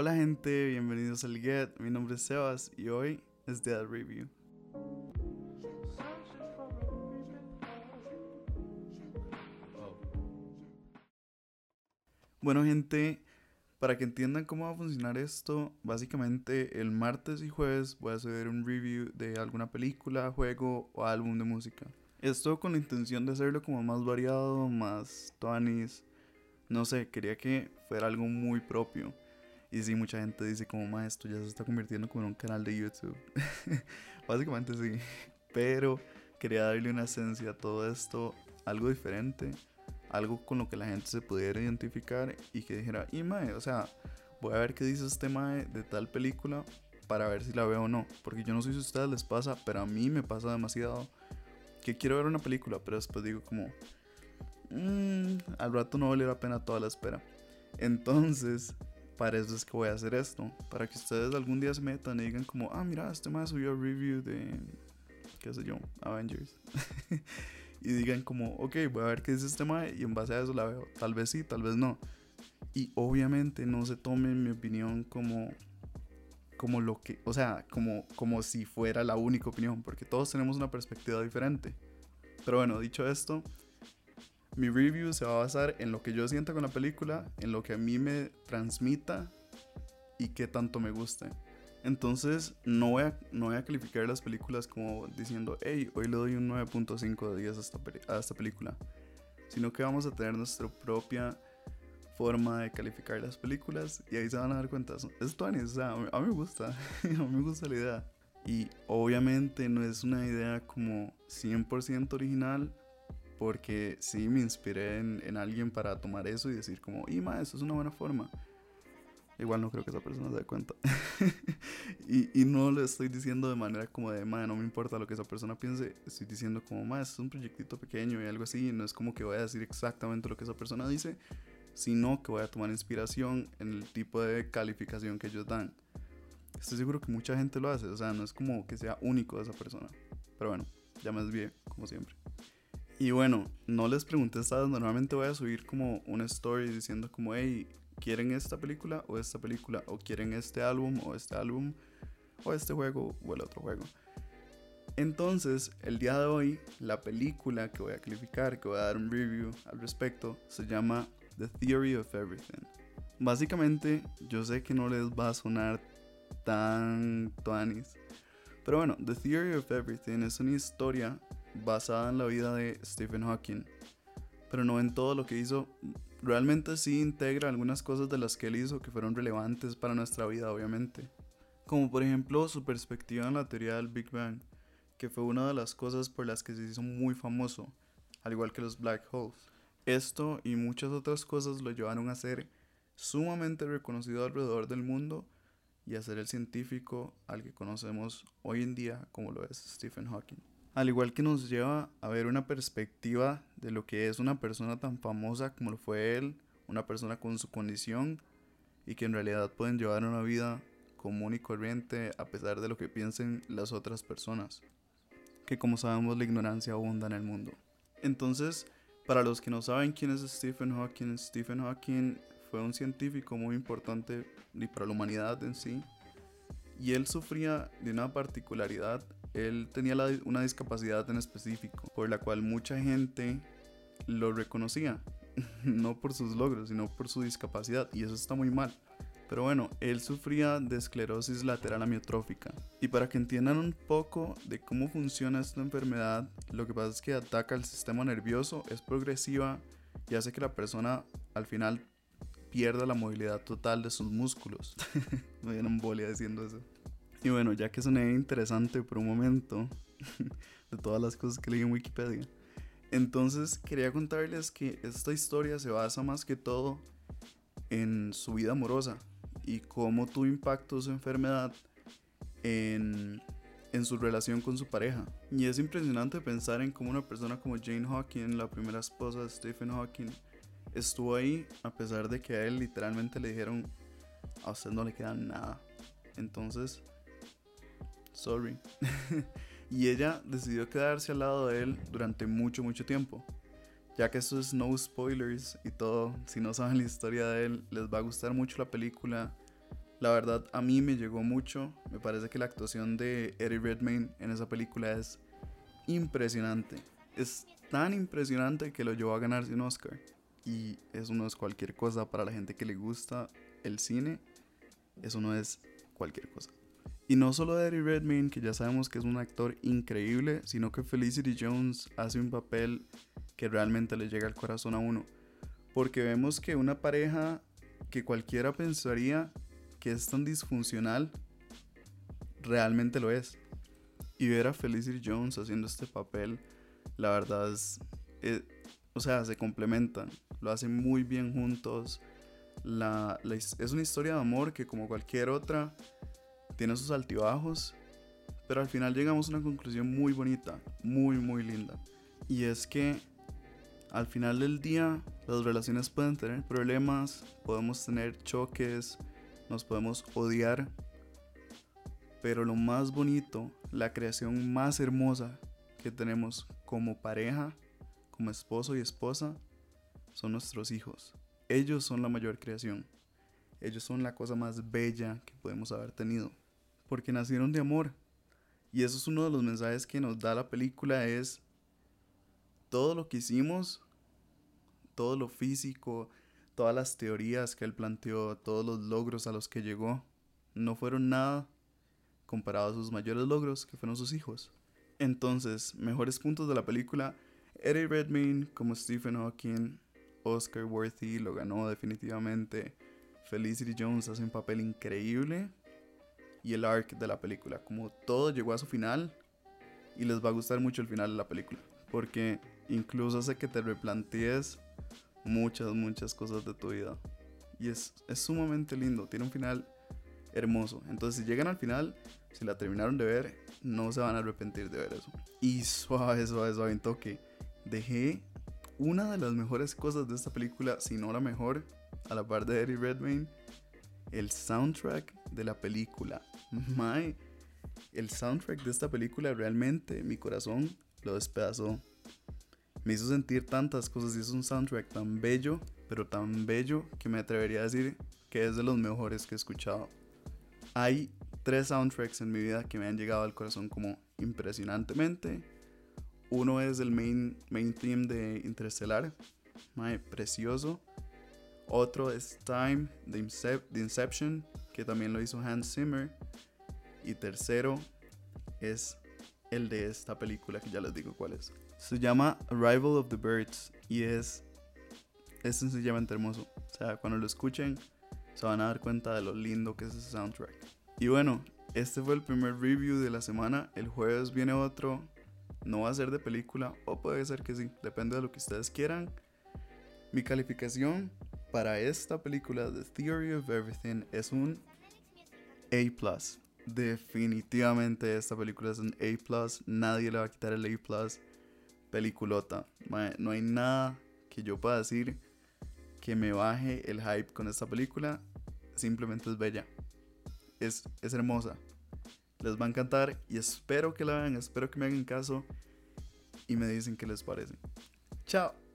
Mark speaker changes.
Speaker 1: Hola gente, bienvenidos al Get. Mi nombre es Sebas y hoy es Dead Review. Bueno gente, para que entiendan cómo va a funcionar esto, básicamente el martes y jueves voy a hacer un review de alguna película, juego o álbum de música. Esto con la intención de hacerlo como más variado, más tonis. No sé, quería que fuera algo muy propio. Y sí, mucha gente dice como, ma, esto ya se está convirtiendo como en un canal de YouTube. Básicamente sí. Pero quería darle una esencia a todo esto, algo diferente, algo con lo que la gente se pudiera identificar y que dijera, y mae, o sea, voy a ver qué dice este mae de tal película para ver si la veo o no. Porque yo no sé si a ustedes les pasa, pero a mí me pasa demasiado que quiero ver una película, pero después digo como, mmm, al rato no vale la pena toda la espera. Entonces, para eso es que voy a hacer esto. Para que ustedes algún día se metan y digan como, ah, mira, este más subió review de, qué sé yo, Avengers. y digan como, ok, voy a ver qué dice este mae y en base a eso la veo. Tal vez sí, tal vez no. Y obviamente no se tomen mi opinión como como lo que, o sea, como, como si fuera la única opinión, porque todos tenemos una perspectiva diferente. Pero bueno, dicho esto, mi review se va a basar en lo que yo sienta con la película, en lo que a mí me transmita y qué tanto me guste. Entonces, no voy, a, no voy a calificar las películas como diciendo, hey, hoy le doy un 9.5 de 10 a esta, película, sino que vamos a tener nuestra propia forma de calificar las películas y ahí se van a dar cuenta. Es Tony, o a mí me gusta, a mí me gusta la idea. Y obviamente no es una idea como 100% original, porque sí me inspiré en, en, alguien para tomar eso y decir como, y ma, eso es una buena forma. Igual no creo que esa persona se dé cuenta. y, y, no lo estoy diciendo de manera como de, ma, no me importa lo que esa persona piense. Estoy diciendo como, ma, es un proyectito pequeño y algo así. Y no es como que voy a decir exactamente lo que esa persona dice, sino que voy a tomar inspiración en el tipo de calificación que ellos dan. Estoy seguro que mucha gente lo hace, o sea, no es como que sea único de esa persona. Pero bueno, ya me desvié, como siempre. Y bueno, no les pregunté esta normalmente voy a subir como una story diciendo como, hey, ¿quieren esta película o esta película? ¿O quieren este álbum o este álbum? ¿O este juego o el otro juego? Entonces, el día de hoy, la película que voy a calificar, que voy a dar un review al respecto, se llama The Theory of Everything. Básicamente, yo sé que no les va a sonar tan tuanis. Pero bueno, The Theory of Everything es una historia basada en la vida de Stephen Hawking. Pero no en todo lo que hizo. Realmente sí integra algunas cosas de las que él hizo que fueron relevantes para nuestra vida, obviamente. Como por ejemplo su perspectiva en la teoría del Big Bang, que fue una de las cosas por las que se hizo muy famoso, al igual que los black holes. Esto y muchas otras cosas lo llevaron a ser sumamente reconocido alrededor del mundo y a ser el científico al que conocemos hoy en día como lo es Stephen Hawking. Al igual que nos lleva a ver una perspectiva de lo que es una persona tan famosa como lo fue él, una persona con su condición y que en realidad pueden llevar una vida común y corriente a pesar de lo que piensen las otras personas, que como sabemos la ignorancia abunda en el mundo. Entonces, para los que no saben quién es Stephen Hawking, Stephen Hawking fue un científico muy importante para la humanidad en sí. Y él sufría de una particularidad. Él tenía una discapacidad en específico, por la cual mucha gente lo reconocía. no por sus logros, sino por su discapacidad. Y eso está muy mal. Pero bueno, él sufría de esclerosis lateral amiotrófica. Y para que entiendan un poco de cómo funciona esta enfermedad, lo que pasa es que ataca el sistema nervioso, es progresiva y hace que la persona al final pierda la movilidad total de sus músculos. Me dieron bolia diciendo eso. Y bueno, ya que soné interesante por un momento de todas las cosas que leí en Wikipedia, entonces quería contarles que esta historia se basa más que todo en su vida amorosa y cómo tuvo impacto su enfermedad en, en su relación con su pareja. Y es impresionante pensar en cómo una persona como Jane Hawking, la primera esposa de Stephen Hawking, estuvo ahí a pesar de que a él literalmente le dijeron, a usted no le queda nada. Entonces, sorry. y ella decidió quedarse al lado de él durante mucho, mucho tiempo. Ya que esto es no spoilers y todo, si no saben la historia de él, les va a gustar mucho la película La verdad, a mí me llegó mucho. Me parece que la actuación de Eddie Redmayne en esa película es impresionante. Es tan impresionante que lo llevó a ganarse un Oscar. Y eso no es cualquier cosa para la gente que le gusta el cine. Eso no es cualquier cosa. Y no solo de Eddie Redmayne, que ya sabemos que es un actor increíble, sino que Felicity Jones hace un papel que realmente le llega al corazón a uno. Porque vemos que una pareja que cualquiera pensaría que es tan disfuncional, realmente lo es. Y ver a Felicity Jones haciendo este papel, la verdad es, eh, o sea, se complementan, lo hacen muy bien juntos. Es una historia de amor que como cualquier otra tiene sus altibajos, pero al final llegamos a una conclusión muy bonita, muy, muy linda. Y es que al final del día las relaciones pueden tener problemas, podemos tener choques, nos podemos odiar, pero lo más bonito, la creación más hermosa que tenemos como pareja, como esposo y esposa, son nuestros hijos. Ellos son la mayor creación. Ellos son la cosa más bella que podemos haber tenido. Porque nacieron de amor. Y eso es uno de los mensajes que nos da la película es todo lo que hicimos, todo lo físico, todas las teorías que él planteó, todos los logros a los que llegó, no fueron nada comparado a sus mayores logros, que fueron sus hijos. Entonces, mejores puntos de la película, Eddie Redmayne como Stephen Hawking, Oscar Worthy lo ganó definitivamente, Felicity Jones hace un papel increíble y el arc de la película, como todo llegó a su final y les va a gustar mucho el final de la película, porque incluso hace que te replantees muchas, muchas cosas de tu vida. Y es, es sumamente lindo, tiene un final hermoso. Entonces, si llegan al final, si la terminaron de ver, no se van a arrepentir de ver eso. Y suave, suave, suave, en toque. Dejé una de las mejores cosas de esta película, si no la mejor, a la par de Eddie Redmayne, el soundtrack de la película. My, el soundtrack de esta película realmente mi corazón lo despedazó me hizo sentir tantas cosas y es un soundtrack tan bello, pero tan bello que me atrevería a decir que es de los mejores que he escuchado. Hay tres soundtracks en mi vida que me han llegado al corazón como impresionantemente. Uno es el main, main theme de Interstellar, precioso. Otro es Time de, Inception, que también lo hizo Hans Zimmer. Y tercero es el de esta película que ya les digo cuál es. Se llama Arrival of the Birds y es, es sencillamente hermoso. O sea, cuando lo escuchen se van a dar cuenta de lo lindo que es ese soundtrack. Y bueno, este fue el primer review de la semana. El jueves viene otro. No va a ser de película o puede ser que sí, depende de lo que ustedes quieran. Mi calificación para esta película, The Theory of Everything, es un A. Definitivamente esta película es un A. Nadie le va a quitar el A peliculota. no hay nada que yo pueda decir que me baje el hype con esta película. Simplemente es bella. Es, es hermosa. Les va a encantar y espero que la vean, espero que me hagan caso y me dicen qué les parece. Chao.